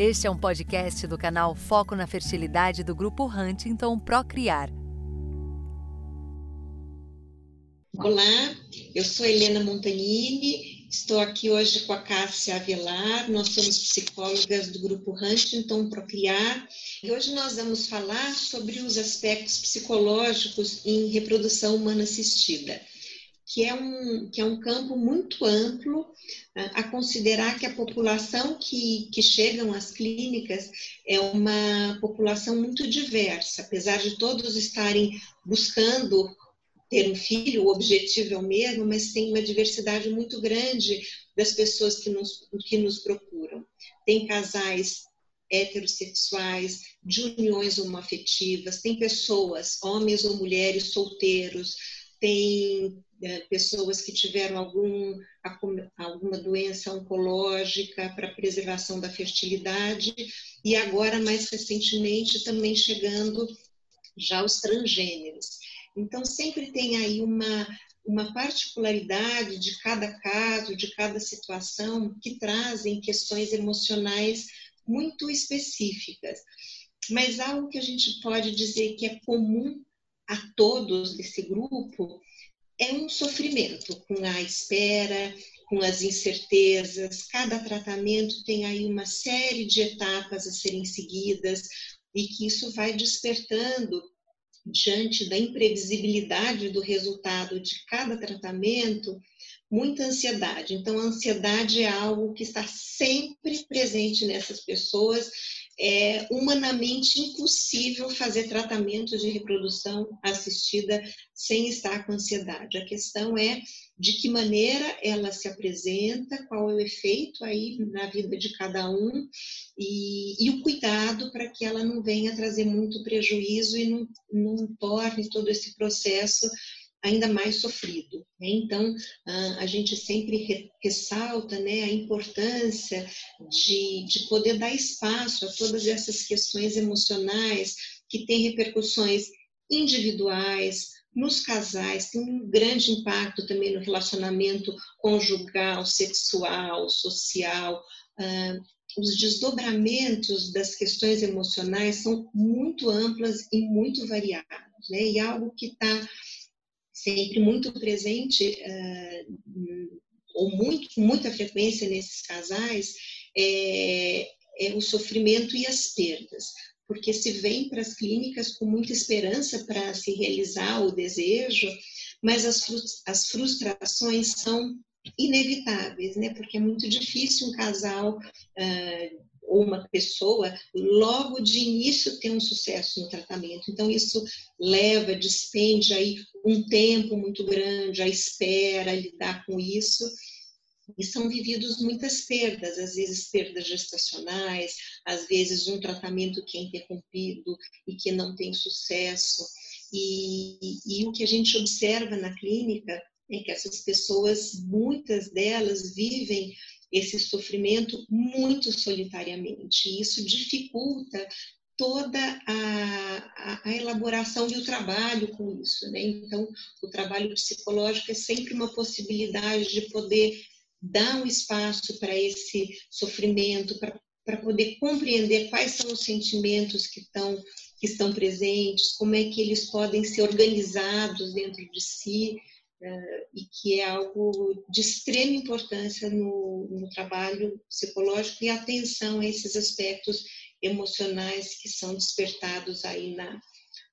Este é um podcast do canal Foco na Fertilidade do Grupo Huntington Procriar. Olá, eu sou Helena Montanini, estou aqui hoje com a Cássia Avelar, nós somos psicólogas do Grupo Huntington Procriar e hoje nós vamos falar sobre os aspectos psicológicos em reprodução humana assistida que é um, que é um campo muito amplo a considerar que a população que, que chegam às clínicas é uma população muito diversa, apesar de todos estarem buscando ter um filho, o objetivo é o mesmo, mas tem uma diversidade muito grande das pessoas que nos, que nos procuram. Tem casais heterossexuais, de uniões homoafetivas, tem pessoas, homens ou mulheres solteiros, tem é, pessoas que tiveram algum, alguma doença oncológica para preservação da fertilidade e agora, mais recentemente, também chegando já os transgêneros. Então, sempre tem aí uma, uma particularidade de cada caso, de cada situação, que trazem questões emocionais muito específicas. Mas algo que a gente pode dizer que é comum a todos desse grupo é um sofrimento com a espera, com as incertezas. Cada tratamento tem aí uma série de etapas a serem seguidas e que isso vai despertando diante da imprevisibilidade do resultado de cada tratamento, muita ansiedade. Então, a ansiedade é algo que está sempre presente nessas pessoas é humanamente impossível fazer tratamento de reprodução assistida sem estar com ansiedade. A questão é de que maneira ela se apresenta, qual é o efeito aí na vida de cada um e, e o cuidado para que ela não venha trazer muito prejuízo e não, não torne todo esse processo ainda mais sofrido. Né? Então, a gente sempre ressalta né, a importância de, de poder dar espaço a todas essas questões emocionais que têm repercussões individuais, nos casais, tem um grande impacto também no relacionamento conjugal, sexual, social. os desdobramentos das questões emocionais são muito amplas e muito variados, né? E algo que está sempre muito presente, uh, ou muito, com muita frequência nesses casais, é, é o sofrimento e as perdas porque se vem para as clínicas com muita esperança para se realizar o desejo, mas as, frustrações são inevitáveis, né? Porque é muito difícil um casal uh, ou uma pessoa logo de início ter um sucesso no tratamento. Então isso leva, despende aí um tempo muito grande, a espera, a lidar com isso. E são vividos muitas perdas, às vezes perdas gestacionais, às vezes um tratamento que é interrompido e que não tem sucesso. E, e, e o que a gente observa na clínica é que essas pessoas, muitas delas, vivem esse sofrimento muito solitariamente. Isso dificulta toda a, a, a, elaboração e o trabalho com isso. Né? Então, o trabalho psicológico é sempre uma possibilidade de poder dar um espaço para esse sofrimento, para poder compreender quais são os sentimentos que estão, que estão presentes, como é que eles podem ser organizados dentro de si, e que é algo de extrema importância no, no trabalho psicológico e atenção a esses aspectos emocionais que são despertados aí na,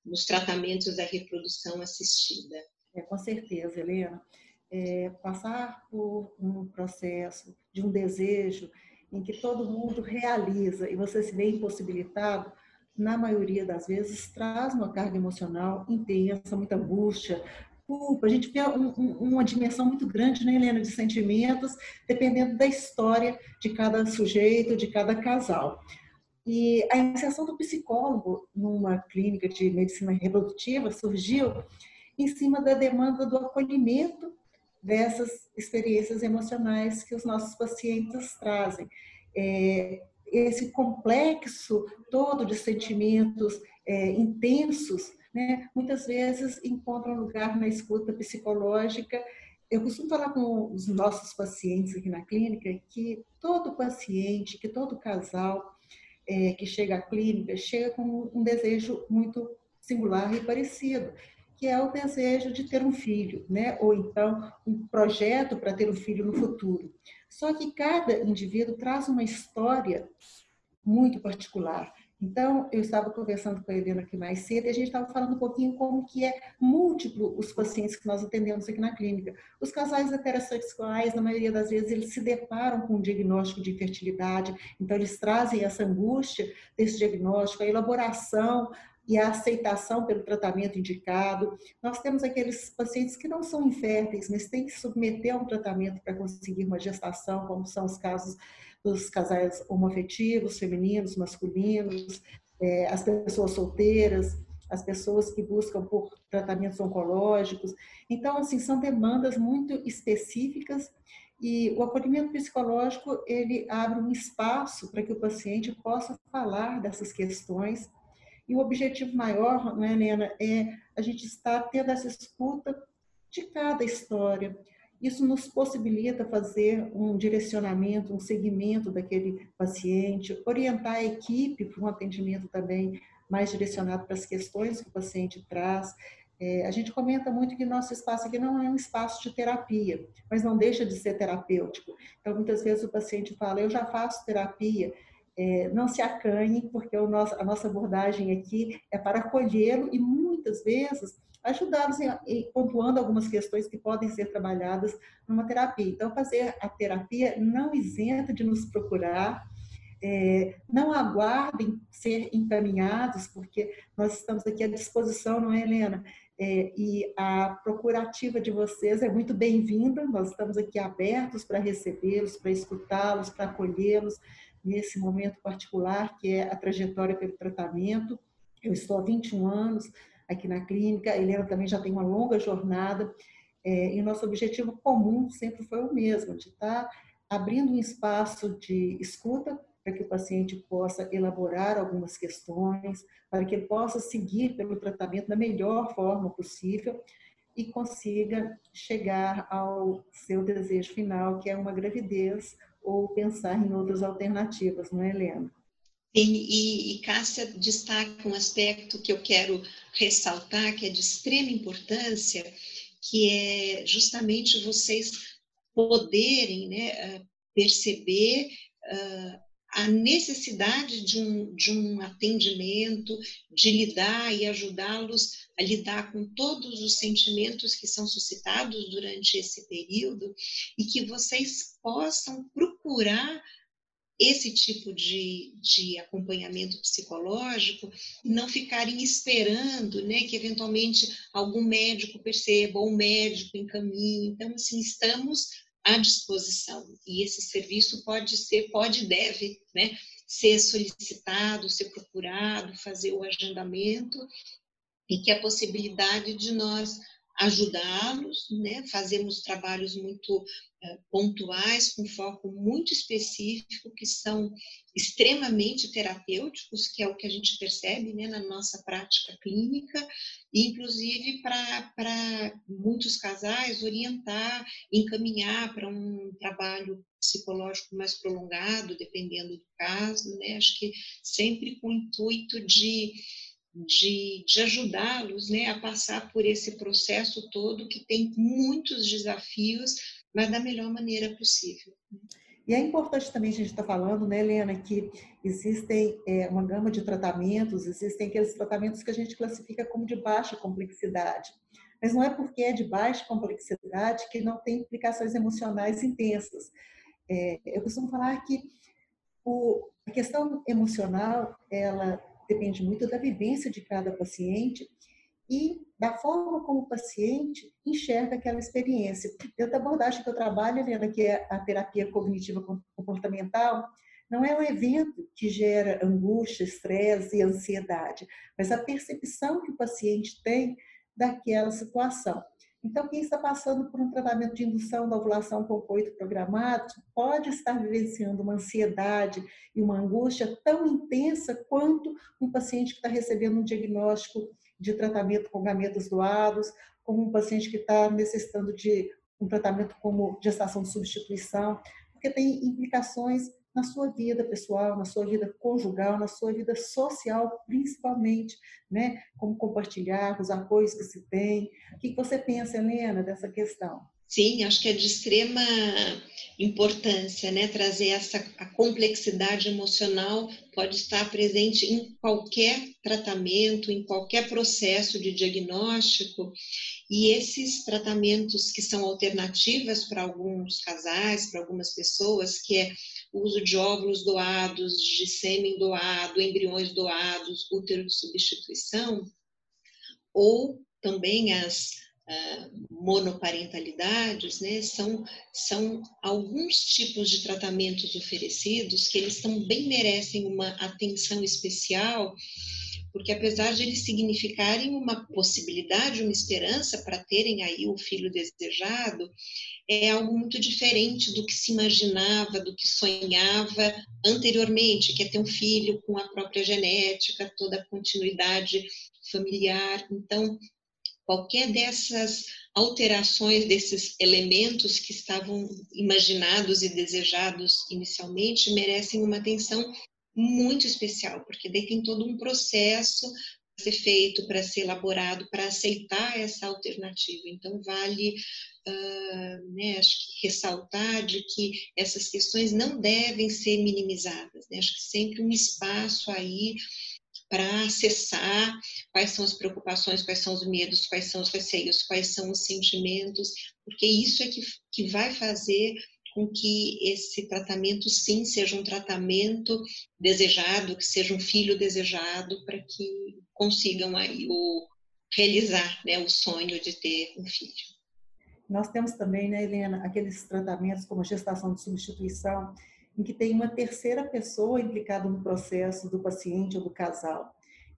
nos tratamentos da reprodução assistida. É, com certeza, Helena. É, passar por um processo de um desejo em que todo mundo realiza e você se vê impossibilitado, na maioria das vezes traz uma carga emocional intensa, muita angústia, culpa, a gente vê um, um, uma dimensão muito grande, né, Helena, de sentimentos, dependendo da história de cada sujeito, de cada casal. E a iniciação do psicólogo numa clínica de medicina reprodutiva surgiu em cima da demanda do acolhimento dessas experiências emocionais que os nossos pacientes trazem. É, esse complexo todo de sentimentos é, intensos né, muitas vezes encontram lugar na escuta psicológica. Eu costumo falar com os nossos pacientes aqui na clínica que todo paciente, que todo casal é, que chega à clínica chega com um desejo muito singular e parecido, que é o desejo de ter um filho, né? ou então um projeto para ter um filho no futuro. Só que cada indivíduo traz uma história muito particular. Então, eu estava conversando com a Helena aqui mais cedo e a gente estava falando um pouquinho como que é múltiplo os pacientes que nós atendemos aqui na clínica. Os casais heterossexuais, na maioria das vezes, eles se deparam com um diagnóstico de infertilidade, então eles trazem essa angústia desse diagnóstico, a elaboração e a aceitação pelo tratamento indicado. Nós temos aqueles pacientes que não são inférteis, mas têm que submeter a um tratamento para conseguir uma gestação, como são os casos dos casais homoafetivos, femininos, masculinos, é, as pessoas solteiras, as pessoas que buscam por tratamentos oncológicos. Então, assim, são demandas muito específicas e o acolhimento psicológico, ele abre um espaço para que o paciente possa falar dessas questões. E o objetivo maior, não é, Helena, é a gente estar tendo essa escuta de cada história, isso nos possibilita fazer um direcionamento, um segmento daquele paciente, orientar a equipe para um atendimento também mais direcionado para as questões que o paciente traz. É, a gente comenta muito que nosso espaço aqui não é um espaço de terapia, mas não deixa de ser terapêutico. Então, muitas vezes o paciente fala, eu já faço terapia, é, não se acanhe, porque nosso, a nossa abordagem aqui é para acolhê-lo e muitas vezes ajudá-los em, pontuando algumas questões que podem ser trabalhadas numa terapia. Então, fazer a terapia não isenta de nos procurar, é, não aguardem ser encaminhados, porque nós estamos aqui à disposição, não é, Helena? É, e a procurativa de vocês é muito bem-vinda, nós estamos aqui abertos para recebê-los, para escutá-los, para acolhê-los nesse momento particular que é a trajetória pelo tratamento. Eu estou há 21 anos aqui na clínica. A Helena também já tem uma longa jornada. É, e o nosso objetivo comum sempre foi o mesmo, de estar abrindo um espaço de escuta para que o paciente possa elaborar algumas questões, para que ele possa seguir pelo tratamento da melhor forma possível e consiga chegar ao seu desejo final, que é uma gravidez ou pensar em outras alternativas, não é, Helena? E, e, Cássia destaca um aspecto que eu quero ressaltar, que é de extrema importância, que é justamente vocês poderem né, ah, perceber uh, a necessidade de um, de um atendimento, de lidar e ajudá-los a lidar com todos os sentimentos que são suscitados durante esse período e que vocês possam procurar esse tipo de, de acompanhamento psicológico e não ficarem esperando né, que eventualmente algum médico perceba ou um médico encaminhe. Então, assim, estamos à disposição. E esse serviço pode ser, pode e deve né, ser solicitado, ser procurado, fazer o agendamento e que a possibilidade de nós ajudá-los, né? fazemos trabalhos muito uh, pontuais, com foco muito específico, que são extremamente terapêuticos, que é o que a gente percebe né, na nossa prática clínica, e inclusive para muitos casais orientar, encaminhar para um trabalho psicológico mais prolongado, dependendo do caso, né? acho que sempre com o intuito de de, de ajudá-los né, a passar por esse processo todo que tem muitos desafios, mas da melhor maneira possível. E é importante também a gente estar tá falando, né, Helena, que existem é, uma gama de tratamentos, existem aqueles tratamentos que a gente classifica como de baixa complexidade. Mas não é porque é de baixa complexidade que não tem implicações emocionais intensas. É, eu costumo falar que o, a questão emocional, ela depende muito da vivência de cada paciente e da forma como o paciente enxerga aquela experiência. Outra abordagem que eu trabalho, Helena, que é a terapia cognitiva comportamental, não é um evento que gera angústia, estresse e ansiedade, mas a percepção que o paciente tem daquela situação. Então, quem está passando por um tratamento de indução da ovulação com coito programado pode estar vivenciando uma ansiedade e uma angústia tão intensa quanto um paciente que está recebendo um diagnóstico de tratamento com gametas doados, como um paciente que está necessitando de um tratamento como gestação de substituição, porque tem implicações na sua vida pessoal, na sua vida conjugal, na sua vida social, principalmente, né? Como compartilhar os apoios que se tem. O que você pensa, Helena, dessa questão? Sim, acho que é de extrema importância, né? Trazer essa a complexidade emocional pode estar presente em qualquer tratamento, em qualquer processo de diagnóstico, e esses tratamentos que são alternativas para alguns casais, para algumas pessoas, que é o uso de óvulos doados, de sêmen doado, embriões doados, útero de substituição, ou também as uh, monoparentalidades, né, são, são alguns tipos de tratamentos oferecidos que eles também merecem uma atenção especial, porque apesar de eles significarem uma possibilidade, uma esperança para terem aí o filho desejado, é algo muito diferente do que se imaginava, do que sonhava anteriormente, que é ter um filho com a própria genética, toda a continuidade familiar. Então, qualquer dessas alterações desses elementos que estavam imaginados e desejados inicialmente merecem uma atenção muito especial, porque daí tem todo um processo para ser feito, para ser elaborado, para aceitar essa alternativa. Então, vale uh, né, acho que ressaltar de que essas questões não devem ser minimizadas. Né? Acho que sempre um espaço aí para acessar quais são as preocupações, quais são os medos, quais são os receios, quais são os sentimentos, porque isso é que, que vai fazer com que esse tratamento, sim, seja um tratamento desejado, que seja um filho desejado, para que consigam aí o, realizar né, o sonho de ter um filho. Nós temos também, né, Helena, aqueles tratamentos como gestação de substituição, em que tem uma terceira pessoa implicada no processo do paciente ou do casal.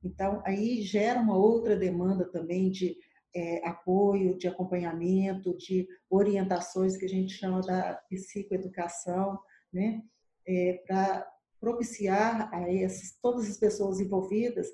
Então, aí gera uma outra demanda também de é, apoio, de acompanhamento, de orientações que a gente chama da psicoeducação, né? É, para propiciar a essas, todas as pessoas envolvidas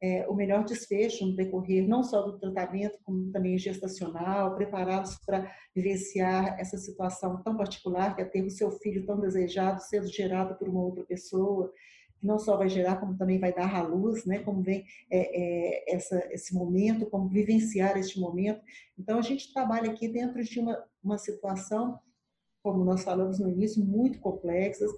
é, o melhor desfecho no decorrer não só do tratamento, como também gestacional, preparados para vivenciar essa situação tão particular que é ter o seu filho tão desejado sendo gerado por uma outra pessoa, não só vai gerar, como também vai dar à luz, né? Como vem é, é, essa, esse momento, como vivenciar este momento. Então, a gente trabalha aqui dentro de uma, uma situação, como nós falamos no início, muito complexas,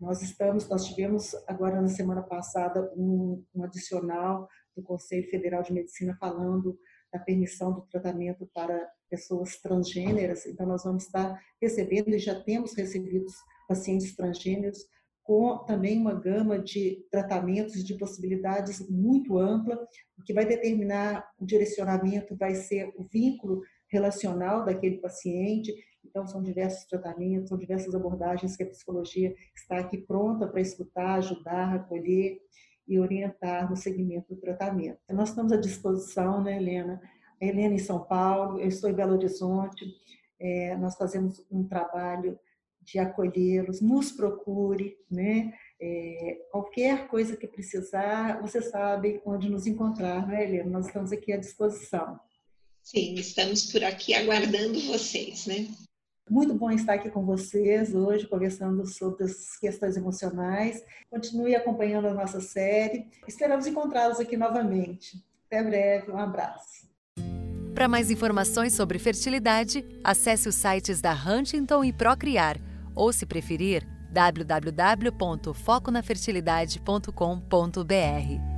nós estamos, nós tivemos agora na semana passada um, um adicional do Conselho Federal de Medicina falando da permissão do tratamento para pessoas transgêneras. Então, nós vamos estar recebendo e já temos recebido pacientes transgêneros com também uma gama de tratamentos de possibilidades muito ampla. O que vai determinar o direcionamento vai ser o vínculo relacional daquele paciente então, são diversos tratamentos, são diversas abordagens que a psicologia está aqui pronta para escutar, ajudar, acolher e orientar no segmento do tratamento. Então, nós estamos à disposição, né, Helena? A Helena em São Paulo, eu estou em Belo Horizonte, é, nós fazemos um trabalho de acolhê-los, nos procure, né? É, qualquer coisa que precisar, você sabe onde nos encontrar, não é, Helena? Nós estamos aqui à disposição. Sim, estamos por aqui aguardando vocês, né? Muito bom estar aqui com vocês hoje, conversando sobre as questões emocionais. Continue acompanhando a nossa série. Esperamos encontrá-los aqui novamente. Até breve, um abraço. Para mais informações sobre fertilidade, acesse os sites da Huntington e Procriar, ou, se preferir, www.foconafertilidade.com.br.